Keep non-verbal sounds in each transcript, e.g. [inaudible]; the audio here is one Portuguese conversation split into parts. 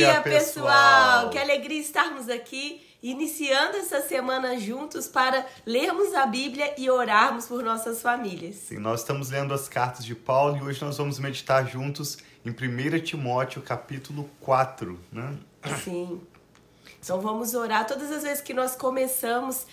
dia, pessoal! Que alegria estarmos aqui, iniciando essa semana juntos para lermos a Bíblia e orarmos por nossas famílias. Sim, nós estamos lendo as cartas de Paulo e hoje nós vamos meditar juntos em 1 Timóteo, capítulo 4, né? Sim. Então vamos orar. Todas as vezes que nós começamos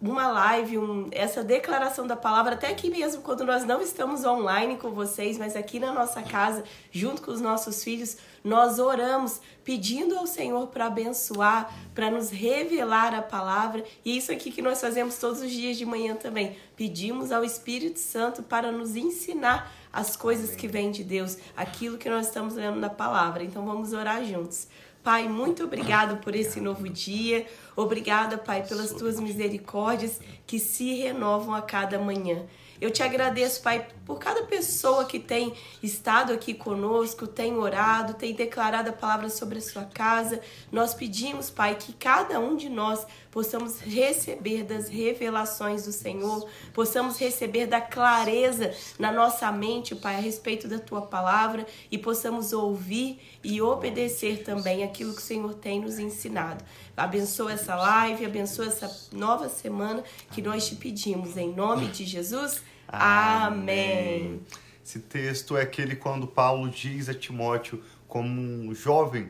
uma live, um, essa declaração da palavra, até aqui mesmo, quando nós não estamos online com vocês, mas aqui na nossa casa, junto com os nossos filhos, nós oramos pedindo ao Senhor para abençoar, para nos revelar a palavra. E isso aqui que nós fazemos todos os dias de manhã também. Pedimos ao Espírito Santo para nos ensinar as coisas que vêm de Deus, aquilo que nós estamos lendo na palavra. Então vamos orar juntos. Pai, muito obrigado por esse novo dia. Obrigada, Pai, pelas tuas misericórdias que se renovam a cada manhã. Eu te agradeço, Pai, por cada pessoa que tem estado aqui conosco, tem orado, tem declarado a palavra sobre a sua casa. Nós pedimos, Pai, que cada um de nós possamos receber das revelações do Senhor, possamos receber da clareza na nossa mente, Pai, a respeito da tua palavra e possamos ouvir e obedecer também aquilo que o Senhor tem nos ensinado. Abençoa essa live, abençoa essa nova semana que nós te pedimos. Em nome de Jesus. Amém. Esse texto é aquele quando Paulo diz a Timóteo, como um jovem,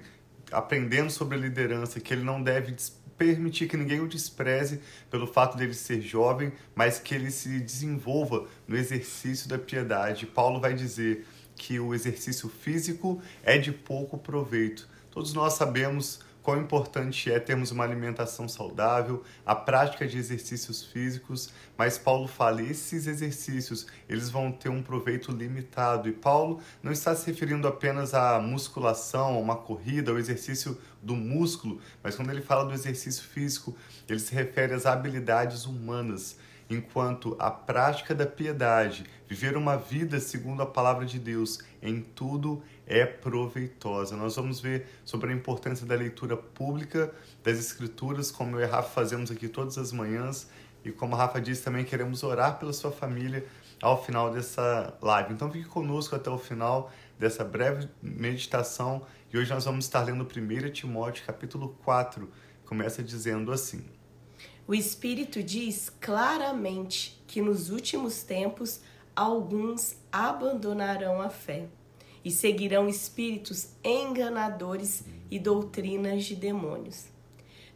aprendendo sobre a liderança, que ele não deve permitir que ninguém o despreze pelo fato dele ser jovem, mas que ele se desenvolva no exercício da piedade. Paulo vai dizer que o exercício físico é de pouco proveito. Todos nós sabemos quão importante é termos uma alimentação saudável, a prática de exercícios físicos, mas Paulo fala, esses exercícios, eles vão ter um proveito limitado. E Paulo não está se referindo apenas à musculação, a uma corrida, ao exercício do músculo, mas quando ele fala do exercício físico, ele se refere às habilidades humanas enquanto a prática da piedade, viver uma vida segundo a palavra de Deus, em tudo é proveitosa. Nós vamos ver sobre a importância da leitura pública das Escrituras, como eu e a Rafa fazemos aqui todas as manhãs, e como a Rafa disse também, queremos orar pela sua família ao final dessa live. Então fique conosco até o final dessa breve meditação, e hoje nós vamos estar lendo 1 Timóteo capítulo 4, começa dizendo assim: o Espírito diz claramente que nos últimos tempos alguns abandonarão a fé e seguirão espíritos enganadores e doutrinas de demônios.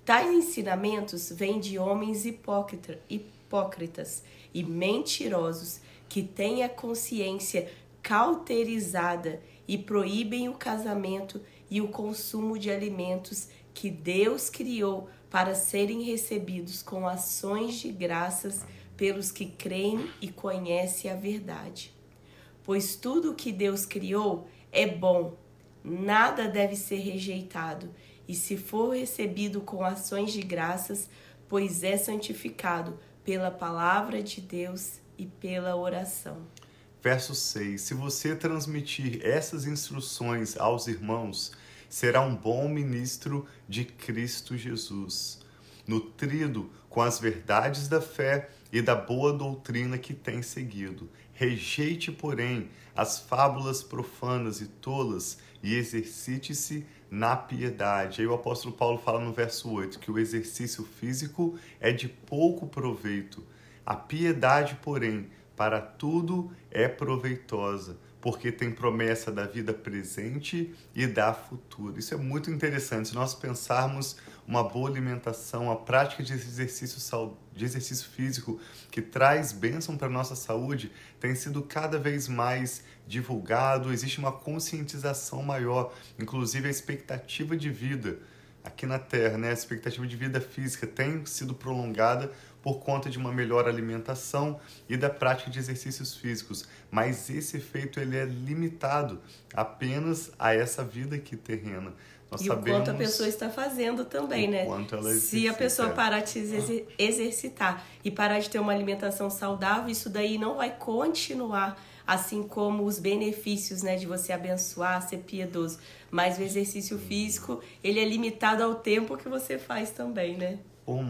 Tais ensinamentos vêm de homens hipócrita, hipócritas e mentirosos que têm a consciência cauterizada e proíbem o casamento e o consumo de alimentos que Deus criou para serem recebidos com ações de graças pelos que creem e conhecem a verdade. Pois tudo o que Deus criou é bom, nada deve ser rejeitado, e se for recebido com ações de graças, pois é santificado pela palavra de Deus e pela oração. Verso 6: Se você transmitir essas instruções aos irmãos, será um bom ministro de Cristo Jesus, nutrido com as verdades da fé e da boa doutrina que tem seguido. Rejeite, porém, as fábulas profanas e tolas e exercite-se na piedade. Aí o apóstolo Paulo fala no verso 8 que o exercício físico é de pouco proveito. A piedade, porém, para tudo é proveitosa porque tem promessa da vida presente e da futura. Isso é muito interessante. Se nós pensarmos uma boa alimentação, a prática de exercício, de exercício físico que traz bênção para a nossa saúde, tem sido cada vez mais divulgado, existe uma conscientização maior, inclusive a expectativa de vida aqui na Terra, né? a expectativa de vida física tem sido prolongada por conta de uma melhor alimentação e da prática de exercícios físicos, mas esse efeito ele é limitado apenas a essa vida aqui terrena. Nós e sabemos o quanto a pessoa está fazendo também, né? Se a pessoa parar de se exercitar e parar de ter uma alimentação saudável, isso daí não vai continuar, assim como os benefícios, né, de você abençoar, ser piedoso. Mas o exercício físico, ele é limitado ao tempo que você faz também, né?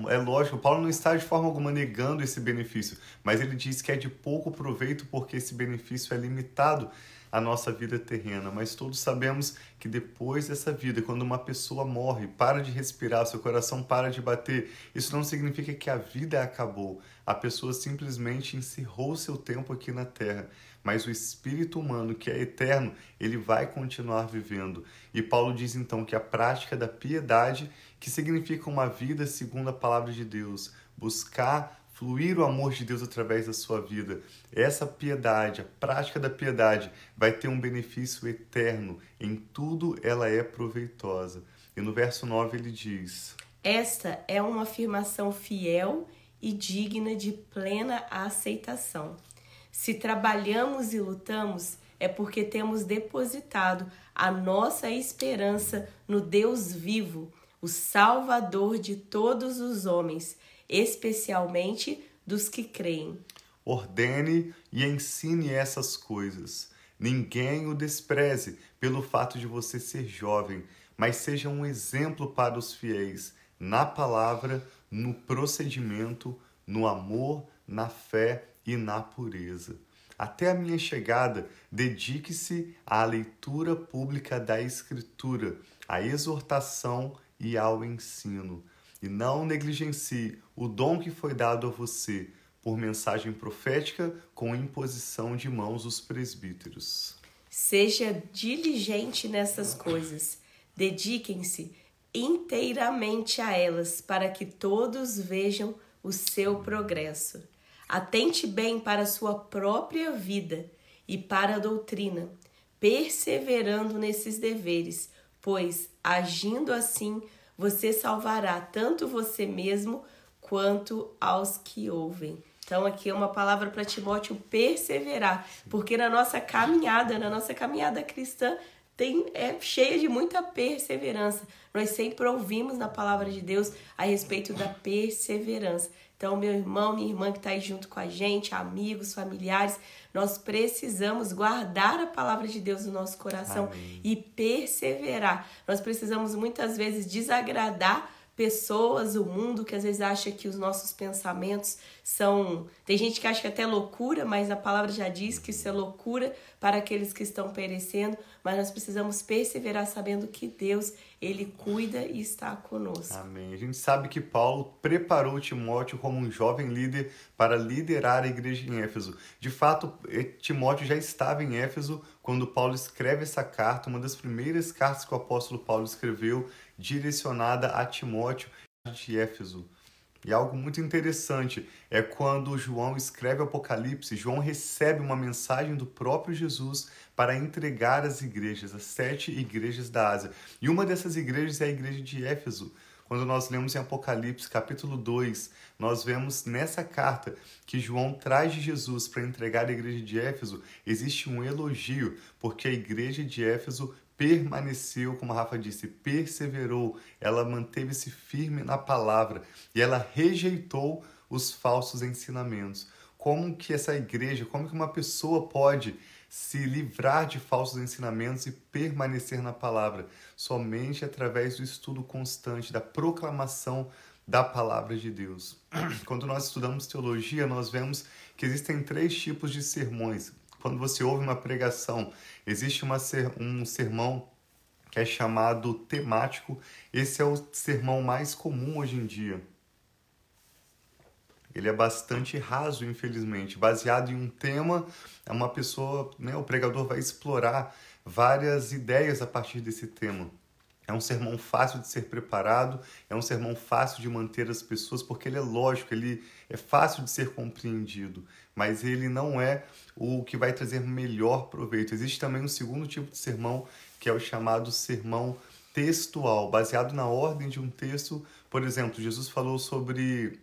É lógico, Paulo não está de forma alguma negando esse benefício, mas ele diz que é de pouco proveito porque esse benefício é limitado. a nossa vida terrena, mas todos sabemos que depois dessa vida, quando uma pessoa morre, para de respirar, seu coração para de bater, isso não significa que a vida acabou. A pessoa simplesmente encerrou seu tempo aqui na terra, mas o espírito humano, que é eterno, ele vai continuar vivendo. E Paulo diz então que a prática da piedade, que significa uma vida segundo a palavra de Deus, buscar fluir o amor de Deus através da sua vida. Essa piedade, a prática da piedade, vai ter um benefício eterno. Em tudo ela é proveitosa. E no verso 9 ele diz: Esta é uma afirmação fiel e digna de plena aceitação. Se trabalhamos e lutamos, é porque temos depositado a nossa esperança no Deus vivo, o Salvador de todos os homens especialmente dos que creem. Ordene e ensine essas coisas. Ninguém o despreze pelo fato de você ser jovem, mas seja um exemplo para os fiéis na palavra, no procedimento, no amor, na fé e na pureza. Até a minha chegada, dedique-se à leitura pública da Escritura, à exortação e ao ensino e não negligencie o dom que foi dado a você por mensagem profética com imposição de mãos dos presbíteros. Seja diligente nessas coisas. Dediquem-se inteiramente a elas, para que todos vejam o seu progresso. Atente bem para a sua própria vida e para a doutrina, perseverando nesses deveres, pois, agindo assim, você salvará tanto você mesmo quanto aos que ouvem. Então aqui é uma palavra para Timóteo perseverar, porque na nossa caminhada, na nossa caminhada cristã, tem, é cheia de muita perseverança. Nós sempre ouvimos na palavra de Deus a respeito da perseverança. Então, meu irmão, minha irmã que está aí junto com a gente, amigos, familiares, nós precisamos guardar a palavra de Deus no nosso coração Amém. e perseverar. Nós precisamos muitas vezes desagradar pessoas, o mundo que às vezes acha que os nossos pensamentos são. Tem gente que acha que é até loucura, mas a palavra já diz que isso é loucura para aqueles que estão perecendo. Mas nós precisamos perseverar sabendo que Deus, Ele cuida e está conosco. Amém. A gente sabe que Paulo preparou Timóteo como um jovem líder para liderar a igreja em Éfeso. De fato, Timóteo já estava em Éfeso quando Paulo escreve essa carta, uma das primeiras cartas que o apóstolo Paulo escreveu direcionada a Timóteo de Éfeso. E algo muito interessante é quando João escreve Apocalipse, João recebe uma mensagem do próprio Jesus para entregar às igrejas, as sete igrejas da Ásia. E uma dessas igrejas é a igreja de Éfeso. Quando nós lemos em Apocalipse, capítulo 2, nós vemos nessa carta que João traz de Jesus para entregar à igreja de Éfeso, existe um elogio, porque a igreja de Éfeso permaneceu, como a Rafa disse, perseverou, ela manteve-se firme na palavra e ela rejeitou os falsos ensinamentos. Como que essa igreja, como que uma pessoa pode se livrar de falsos ensinamentos e permanecer na palavra? Somente através do estudo constante, da proclamação da palavra de Deus. [clears throat] Quando nós estudamos teologia, nós vemos que existem três tipos de sermões quando você ouve uma pregação, existe uma ser, um sermão que é chamado temático. Esse é o sermão mais comum hoje em dia. Ele é bastante raso, infelizmente, baseado em um tema. Uma pessoa, né, o pregador vai explorar várias ideias a partir desse tema. É um sermão fácil de ser preparado, é um sermão fácil de manter as pessoas, porque ele é lógico, ele é fácil de ser compreendido, mas ele não é o que vai trazer melhor proveito. Existe também um segundo tipo de sermão, que é o chamado sermão textual, baseado na ordem de um texto. Por exemplo, Jesus falou sobre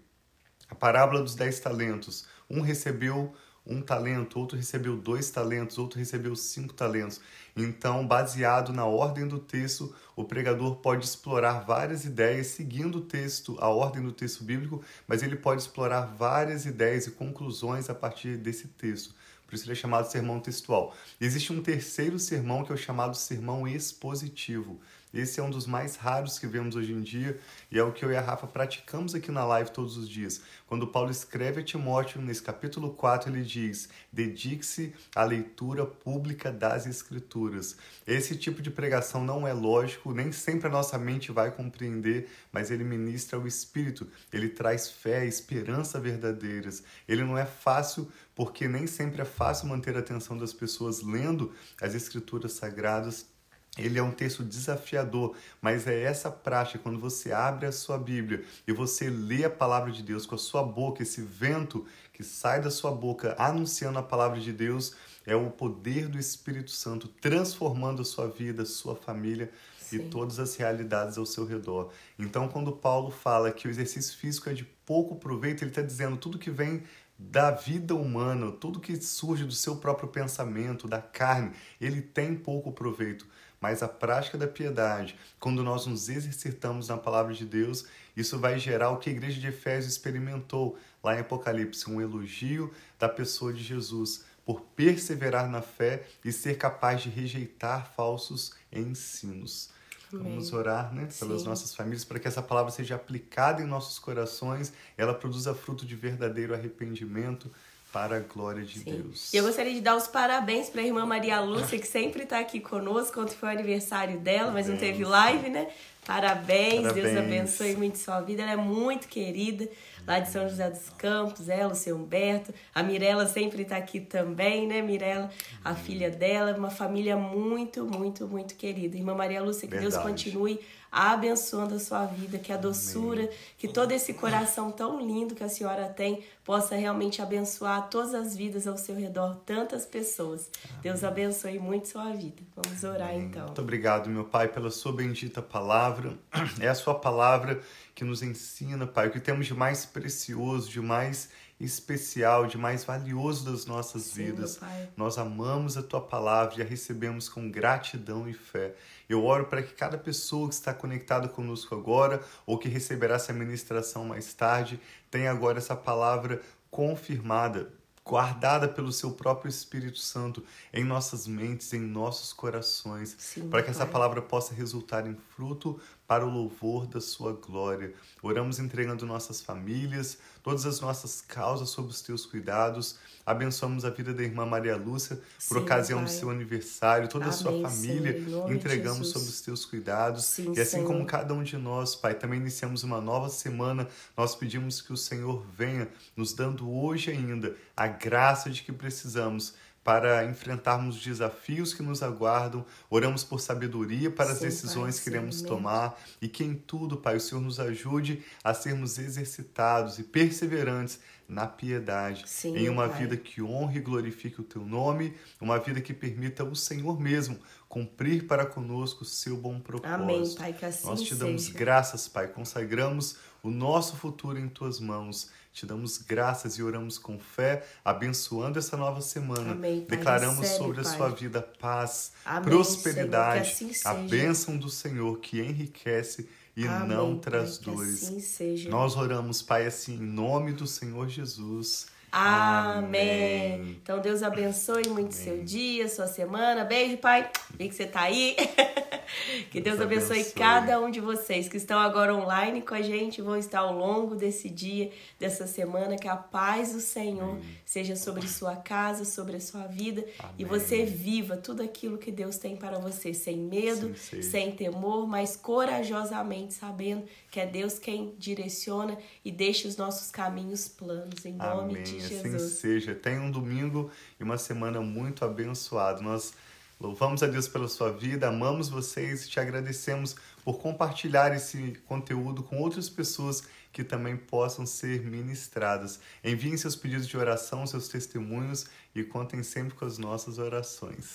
a parábola dos dez talentos. Um recebeu um talento, outro recebeu dois talentos, outro recebeu cinco talentos. Então, baseado na ordem do texto, o pregador pode explorar várias ideias seguindo o texto, a ordem do texto bíblico, mas ele pode explorar várias ideias e conclusões a partir desse texto. Por isso ele é chamado sermão textual. Existe um terceiro sermão que é o chamado sermão expositivo. Esse é um dos mais raros que vemos hoje em dia e é o que eu e a Rafa praticamos aqui na live todos os dias. Quando Paulo escreve a Timóteo, nesse capítulo 4, ele diz: dedique-se à leitura pública das Escrituras. Esse tipo de pregação não é lógico, nem sempre a nossa mente vai compreender, mas ele ministra o Espírito, ele traz fé, esperança verdadeiras. Ele não é fácil, porque nem sempre é fácil manter a atenção das pessoas lendo as Escrituras Sagradas ele é um texto desafiador, mas é essa prática, quando você abre a sua Bíblia e você lê a palavra de Deus com a sua boca, esse vento que sai da sua boca anunciando a palavra de Deus, é o poder do Espírito Santo transformando a sua vida, a sua família Sim. e todas as realidades ao seu redor. Então, quando Paulo fala que o exercício físico é de pouco proveito, ele está dizendo tudo que vem da vida humana, tudo que surge do seu próprio pensamento, da carne, ele tem pouco proveito mas a prática da piedade, quando nós nos exercitamos na palavra de Deus, isso vai gerar o que a igreja de Efésios experimentou lá em Apocalipse, um elogio da pessoa de Jesus por perseverar na fé e ser capaz de rejeitar falsos ensinos. Amém. Vamos orar né, pelas Sim. nossas famílias para que essa palavra seja aplicada em nossos corações, ela produza fruto de verdadeiro arrependimento, para a glória de Sim. Deus. E eu gostaria de dar os parabéns para a irmã Maria Lúcia, que sempre está aqui conosco, ontem foi o aniversário dela, mas não teve live, né? Parabéns, Parabéns, Deus abençoe muito sua vida. Ela é muito querida, lá de São José dos Campos, ela, o seu Humberto. A Mirella sempre está aqui também, né, Mirella? A filha dela, uma família muito, muito, muito querida. Irmã Maria Lúcia, que Verdade. Deus continue abençoando a sua vida, que a doçura, Amém. que todo esse coração tão lindo que a senhora tem possa realmente abençoar todas as vidas ao seu redor, tantas pessoas. Amém. Deus abençoe muito sua vida. Vamos orar Amém. então. Muito obrigado, meu Pai, pela sua bendita palavra. [clears throat] É a sua palavra que nos ensina, Pai, o que temos de mais precioso, de mais especial, de mais valioso das nossas Sim, vidas. Nós amamos a tua palavra e a recebemos com gratidão e fé. Eu oro para que cada pessoa que está conectada conosco agora ou que receberá essa ministração mais tarde tenha agora essa palavra confirmada, guardada pelo seu próprio Espírito Santo em nossas mentes, em nossos corações, para que essa palavra possa resultar em fruto para o louvor da sua glória. Oramos entregando nossas famílias, todas as nossas causas sob os teus cuidados. Abençoamos a vida da irmã Maria Lúcia por Sim, ocasião pai. do seu aniversário, toda Amém, a sua família. Senhor, entregamos sob os teus cuidados. Sim, e assim Senhor. como cada um de nós, Pai, também iniciamos uma nova semana. Nós pedimos que o Senhor venha nos dando hoje ainda a graça de que precisamos para enfrentarmos os desafios que nos aguardam. Oramos por sabedoria para as decisões pai, que iremos tomar e que em tudo, Pai, o Senhor nos ajude a sermos exercitados e perseverantes na piedade, Sim, em uma pai. vida que honre e glorifique o teu nome, uma vida que permita o Senhor mesmo cumprir para conosco o seu bom propósito. Amém, Pai, que assim Nós te damos seja. graças, Pai, consagramos o nosso futuro em tuas mãos te damos graças e oramos com fé, abençoando essa nova semana. Amém, pai, Declaramos recebe, sobre pai. a sua vida paz, Amém, prosperidade, Senhor, assim a bênção do Senhor que enriquece e Amém, não traz pai, dores. Assim Nós oramos, Pai, assim, em nome do Senhor Jesus. Amém. Amém. Então Deus abençoe muito Amém. seu dia, sua semana. Beijo, pai. Vi que você tá aí. [laughs] que Deus, Deus abençoe, abençoe, cada um de vocês que estão agora online com a gente, vão estar ao longo desse dia, dessa semana. Que a paz do Senhor Amém. seja sobre sua casa, sobre a sua vida e você viva tudo aquilo que Deus tem para você, sem medo, sim, sem temor, mas corajosamente, sabendo que é Deus quem direciona e deixa os nossos caminhos planos. Em nome de Jesus. Assim seja. Tenha um domingo e uma semana muito abençoado. Nós Louvamos a Deus pela sua vida, amamos vocês e te agradecemos por compartilhar esse conteúdo com outras pessoas que também possam ser ministradas. Enviem seus pedidos de oração, seus testemunhos e contem sempre com as nossas orações.